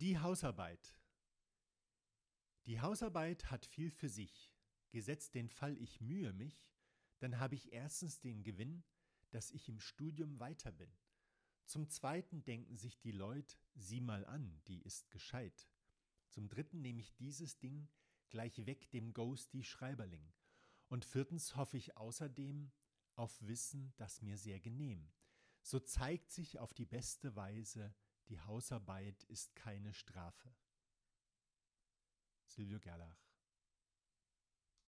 Die Hausarbeit. Die Hausarbeit hat viel für sich. Gesetzt den Fall, ich mühe mich, dann habe ich erstens den Gewinn, dass ich im Studium weiter bin. Zum zweiten denken sich die Leute, sieh mal an, die ist gescheit. Zum dritten nehme ich dieses Ding gleich weg dem Ghost die Schreiberling. Und viertens hoffe ich außerdem auf Wissen, das mir sehr genehm. So zeigt sich auf die beste Weise, die Hausarbeit ist keine Strafe. Silvio Gerlach